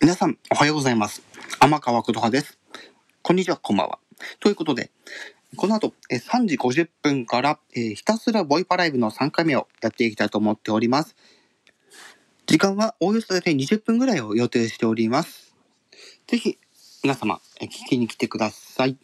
皆さん、おはようございます。天川琴葉です。こんにちは、こんばんは。ということで、この後、3時50分から、えひたすらボイパライブの3回目をやっていきたいと思っております。時間はおおよそ大体20分ぐらいを予定しております。ぜひ、皆様、聞きに来てください。